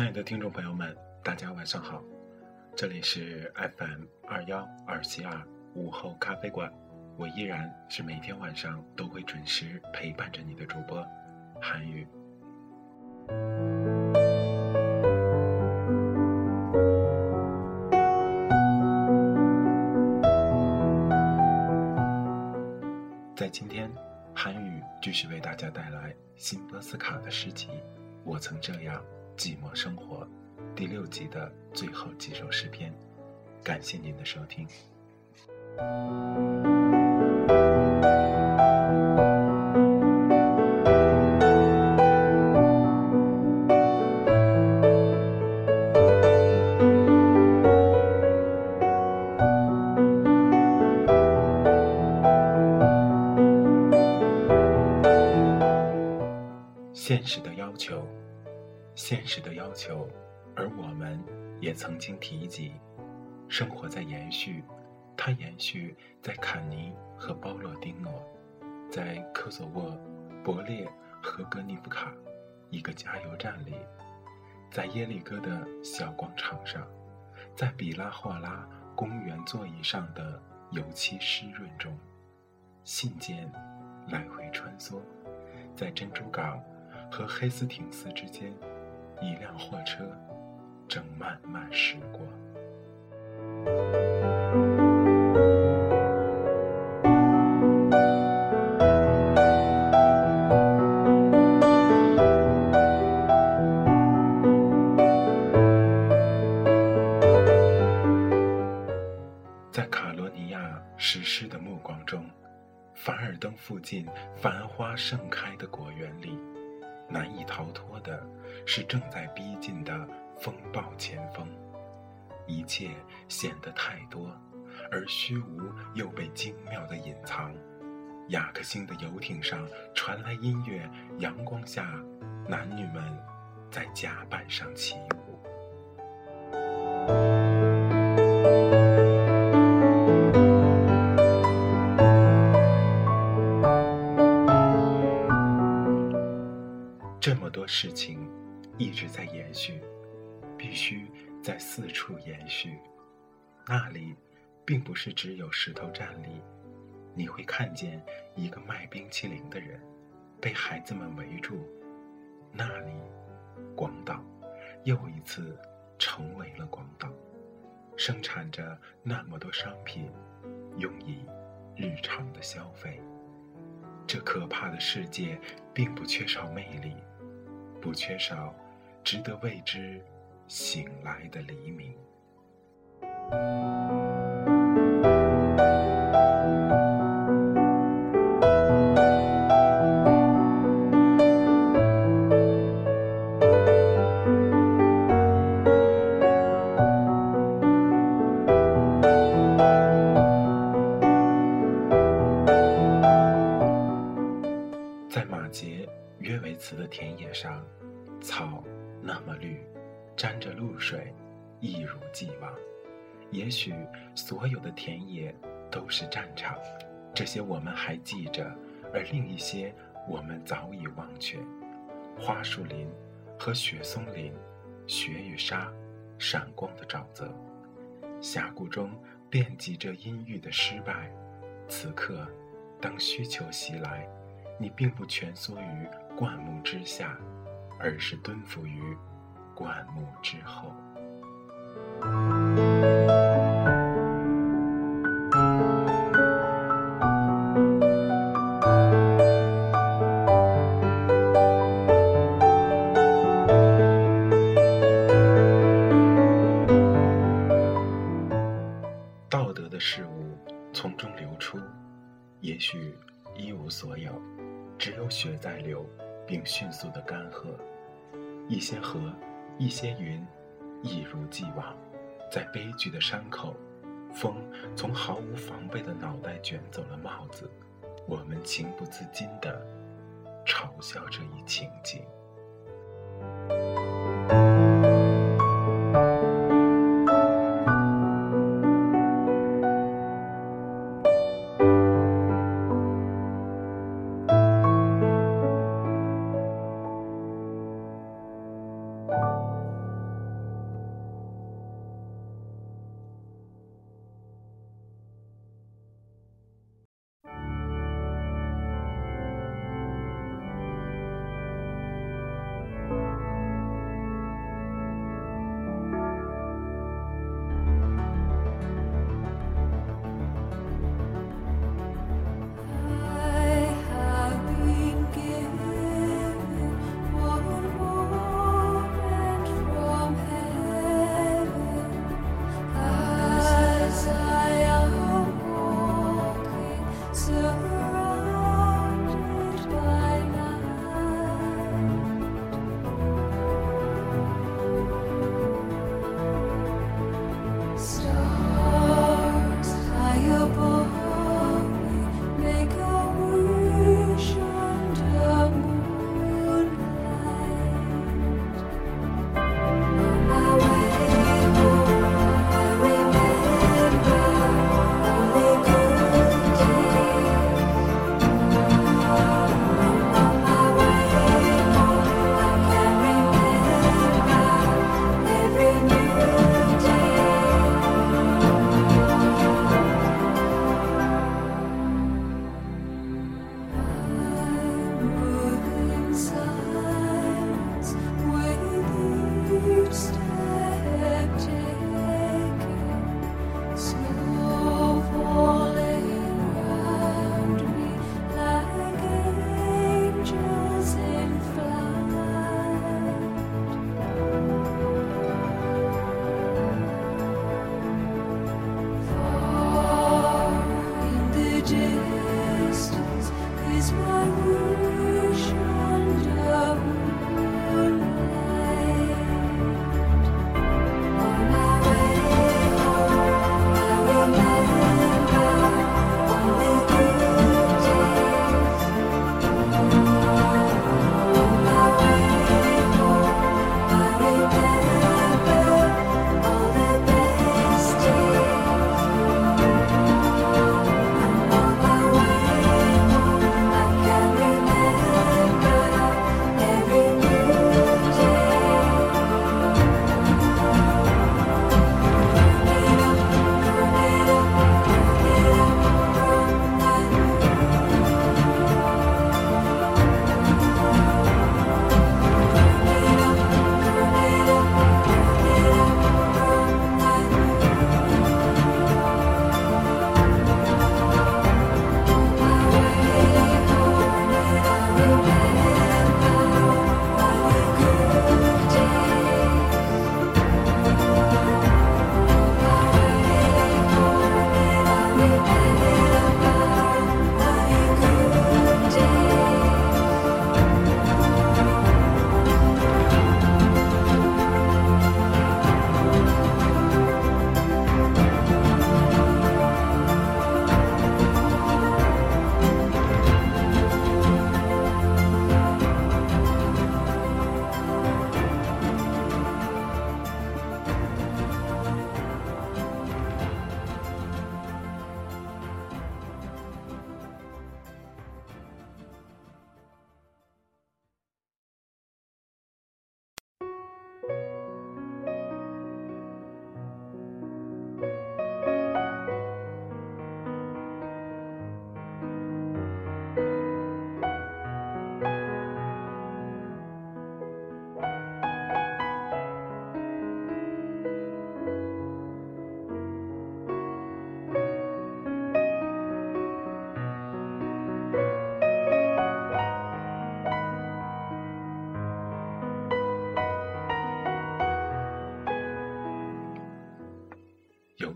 亲爱的听众朋友们，大家晚上好，这里是 FM 二幺二七二午后咖啡馆，我依然是每天晚上都会准时陪伴着你的主播韩宇。在今天，韩语继续为大家带来辛波斯卡的诗集《我曾这样》。寂寞生活，第六集的最后几首诗篇，感谢您的收听。现实的要求，而我们也曾经提及，生活在延续，它延续在坎尼和包洛丁诺，在科索沃、伯列和格尼夫卡一个加油站里，在耶利哥的小广场上，在比拉霍拉公园座椅上的油漆湿润中，信件来回穿梭，在珍珠港和黑斯廷斯之间。一辆货车正慢慢驶过，在卡罗尼亚实施的目光中，凡尔登附近繁花盛开的果园里。难以逃脱的是正在逼近的风暴前锋，一切显得太多，而虚无又被精妙的隐藏。雅克星的游艇上传来音乐，阳光下，男女们在甲板上起舞。这么多事情一直在延续，必须在四处延续。那里并不是只有石头站立，你会看见一个卖冰淇淋的人被孩子们围住。那里，广岛又一次成为了广岛，生产着那么多商品，用以日常的消费。这可怕的世界并不缺少魅力。不缺少值得为之醒来的黎明。水，一如既往。也许所有的田野都是战场，这些我们还记着，而另一些我们早已忘却。花树林和雪松林，雪与沙，闪光的沼泽，峡谷中遍及着阴郁的失败。此刻，当需求袭来，你并不蜷缩于灌木之下，而是蹲伏于灌木之后。道德的事物从中流出，也许一无所有，只有血在流，并迅速的干涸。一些河，一些云，一如既往。在悲剧的山口，风从毫无防备的脑袋卷走了帽子，我们情不自禁地嘲笑这一情景。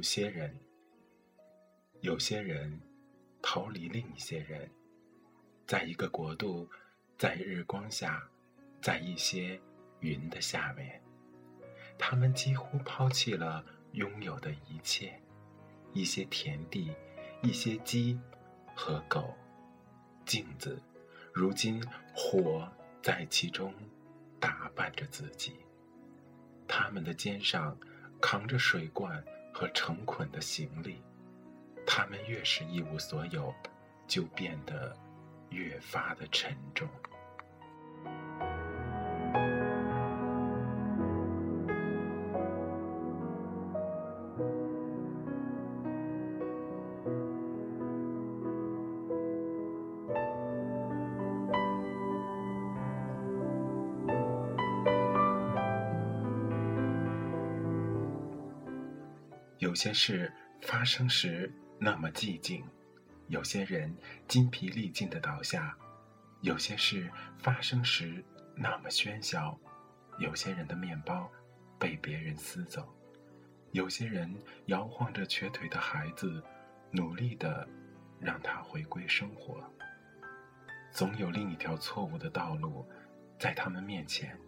些人，有些人逃离另一些人，在一个国度，在日光下，在一些云的下面，他们几乎抛弃了拥有的一切，一些田地，一些鸡和狗，镜子，如今火在其中打扮着自己，他们的肩上。扛着水罐和成捆的行李，他们越是一无所有，就变得越发的沉重。有些事发生时那么寂静，有些人筋疲力尽的倒下；有些事发生时那么喧嚣，有些人的面包被别人撕走；有些人摇晃着瘸腿的孩子，努力的让他回归生活。总有另一条错误的道路在他们面前，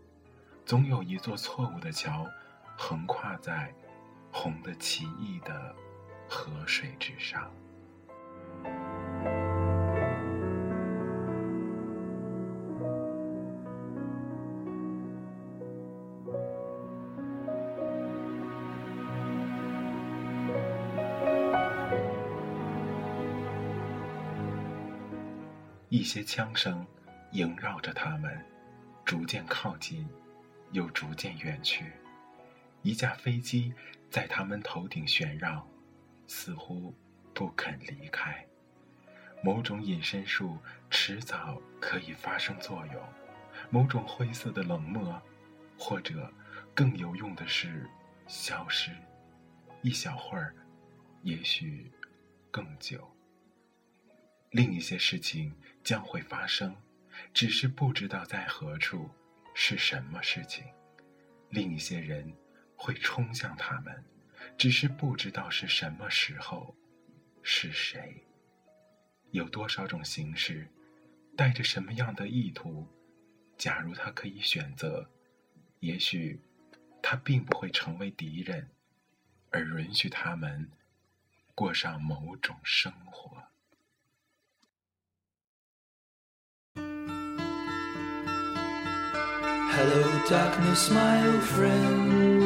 总有一座错误的桥横跨在。红的奇异的河水之上，一些枪声萦绕着他们，逐渐靠近，又逐渐远去。一架飞机在他们头顶旋绕，似乎不肯离开。某种隐身术迟早可以发生作用，某种灰色的冷漠，或者更有用的是消失，一小会儿，也许更久。另一些事情将会发生，只是不知道在何处，是什么事情。另一些人。会冲向他们，只是不知道是什么时候，是谁，有多少种形式，带着什么样的意图。假如他可以选择，也许他并不会成为敌人，而允许他们过上某种生活。Hello, darkness, my old friend.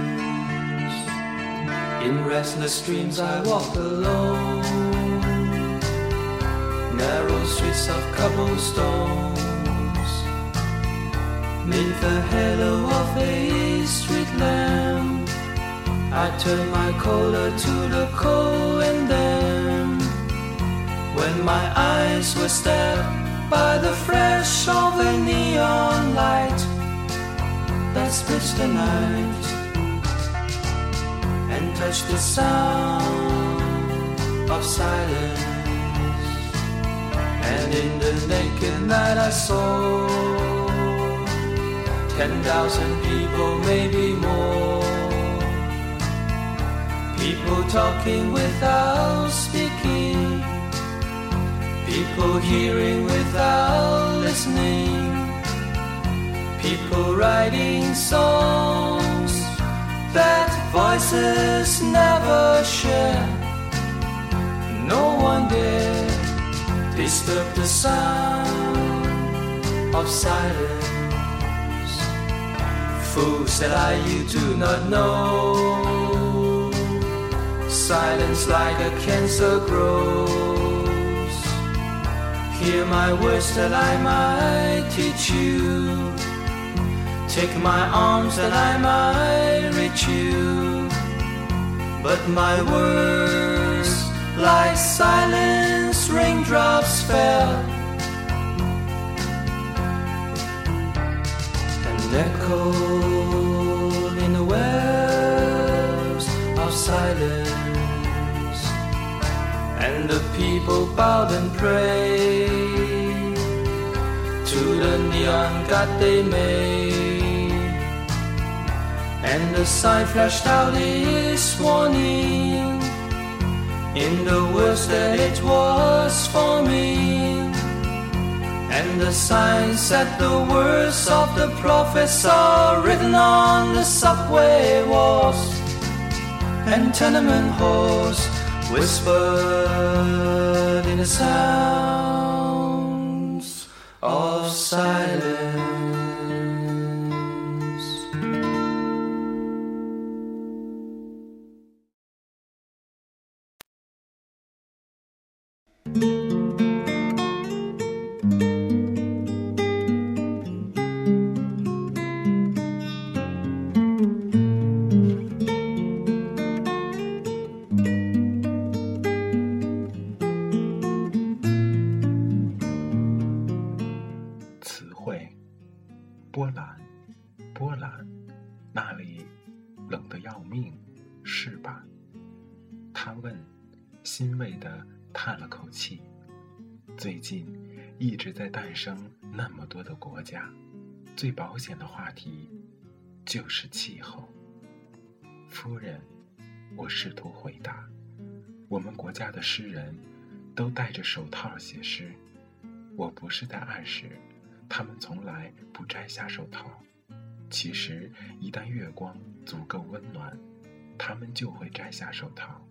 in restless dreams I walk alone. Narrow streets of cobblestones. Neath the halo of a street lamp I turn my collar to the cold and then When my eyes were stabbed by the flash of a neon light That splits the night touch the sound of silence. And in the naked night I saw ten thousand people, maybe more. People talking without speaking, people hearing without listening, people writing songs that voices never share. No one dare disturb the sound of silence. Fool said I, you do not know. Silence like a cancer grows. Hear my words that I might teach you Take my arms and I might reach you. But my words, like silence, raindrops fell. And echoed in the wells of silence. And the people bowed and prayed to the neon god they made. And the sign flashed out its warning. In the words that it was for me, And the sign said the words of the prophets are written on the subway walls. And tenement halls, whispered in the sounds of silence. 波兰，波兰，那里冷得要命，是吧？他问，欣慰地叹了口气。最近一直在诞生那么多的国家，最保险的话题就是气候。夫人，我试图回答。我们国家的诗人都戴着手套写诗，我不是在暗示。他们从来不摘下手套。其实，一旦月光足够温暖，他们就会摘下手套。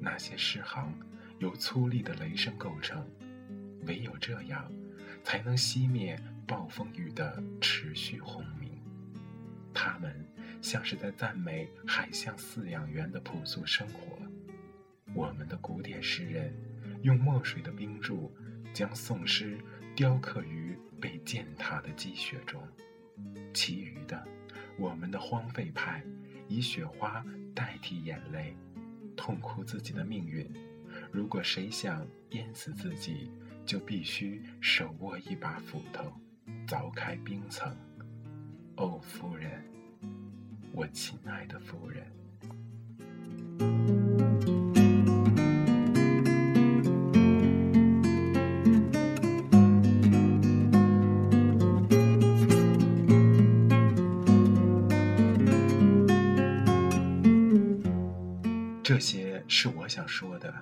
那些诗行由粗粝的雷声构成，唯有这样，才能熄灭暴风雨的持续轰鸣。他们像是在赞美海象饲养员的朴素生活。我们的古典诗人用墨水的冰柱将宋诗雕刻于。被践踏的积雪中，其余的，我们的荒废派以雪花代替眼泪，痛哭自己的命运。如果谁想淹死自己，就必须手握一把斧头，凿开冰层。哦，夫人，我亲爱的夫人。是我想说的，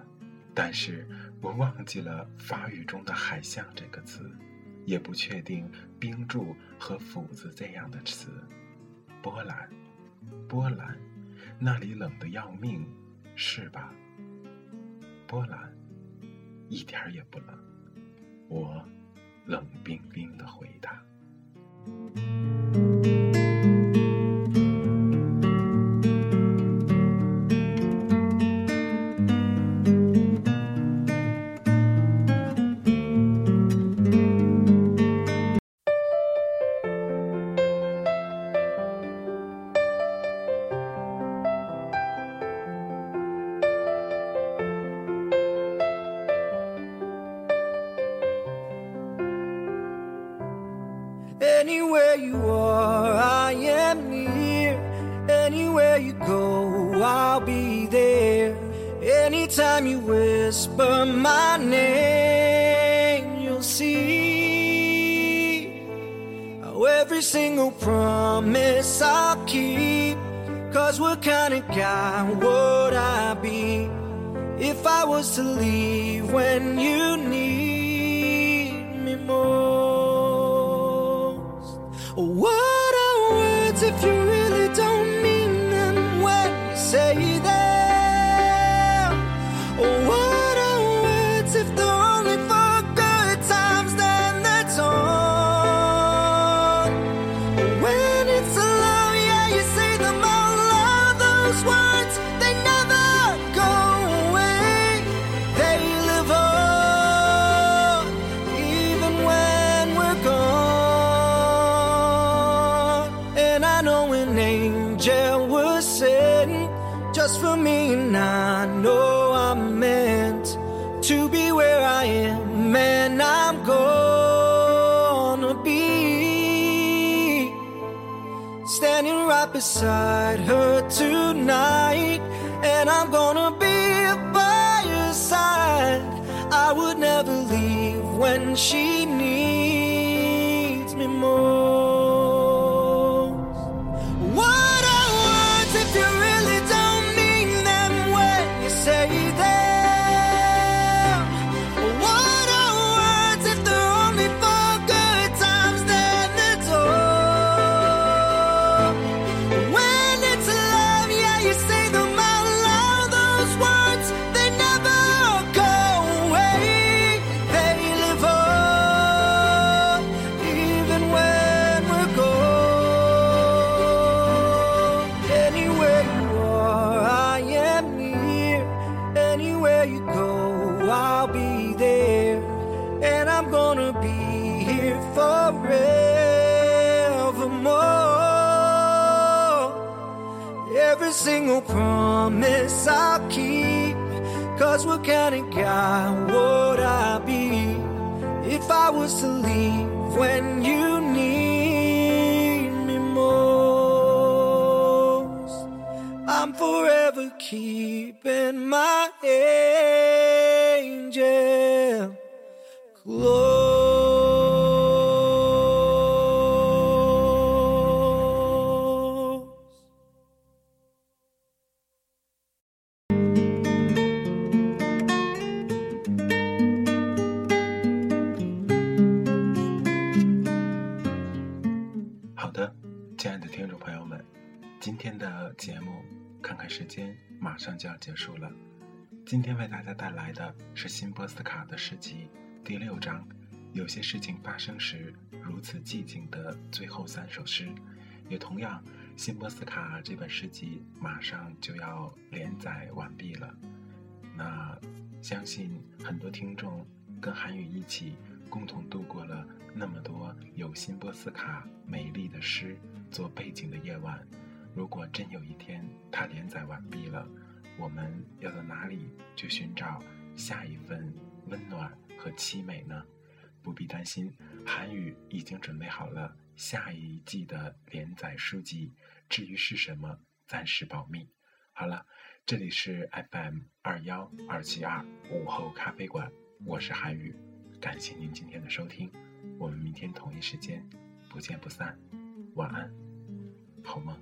但是我忘记了法语中的“海象”这个词，也不确定冰柱和斧子这样的词。波兰，波兰，那里冷得要命，是吧？波兰，一点儿也不冷。我冷冰冰的回答。What kind of guy would I be if I was to leave when you need me most? What are words if you right beside her tonight, and I'm gonna be by her side. I would never leave when she needs I'll keep. Cause we're counting God. 上就要结束了。今天为大家带来的是辛波斯卡的诗集第六章，有些事情发生时如此寂静的最后三首诗。也同样，辛波斯卡这本诗集马上就要连载完毕了。那相信很多听众跟韩语一起共同度过了那么多有辛波斯卡美丽的诗做背景的夜晚。如果真有一天它连载完毕了，我们要到哪里去寻找下一份温暖和凄美呢？不必担心，韩语已经准备好了下一季的连载书籍，至于是什么，暂时保密。好了，这里是 FM 二幺二七二午后咖啡馆，我是韩语，感谢您今天的收听，我们明天同一时间不见不散，晚安，好梦。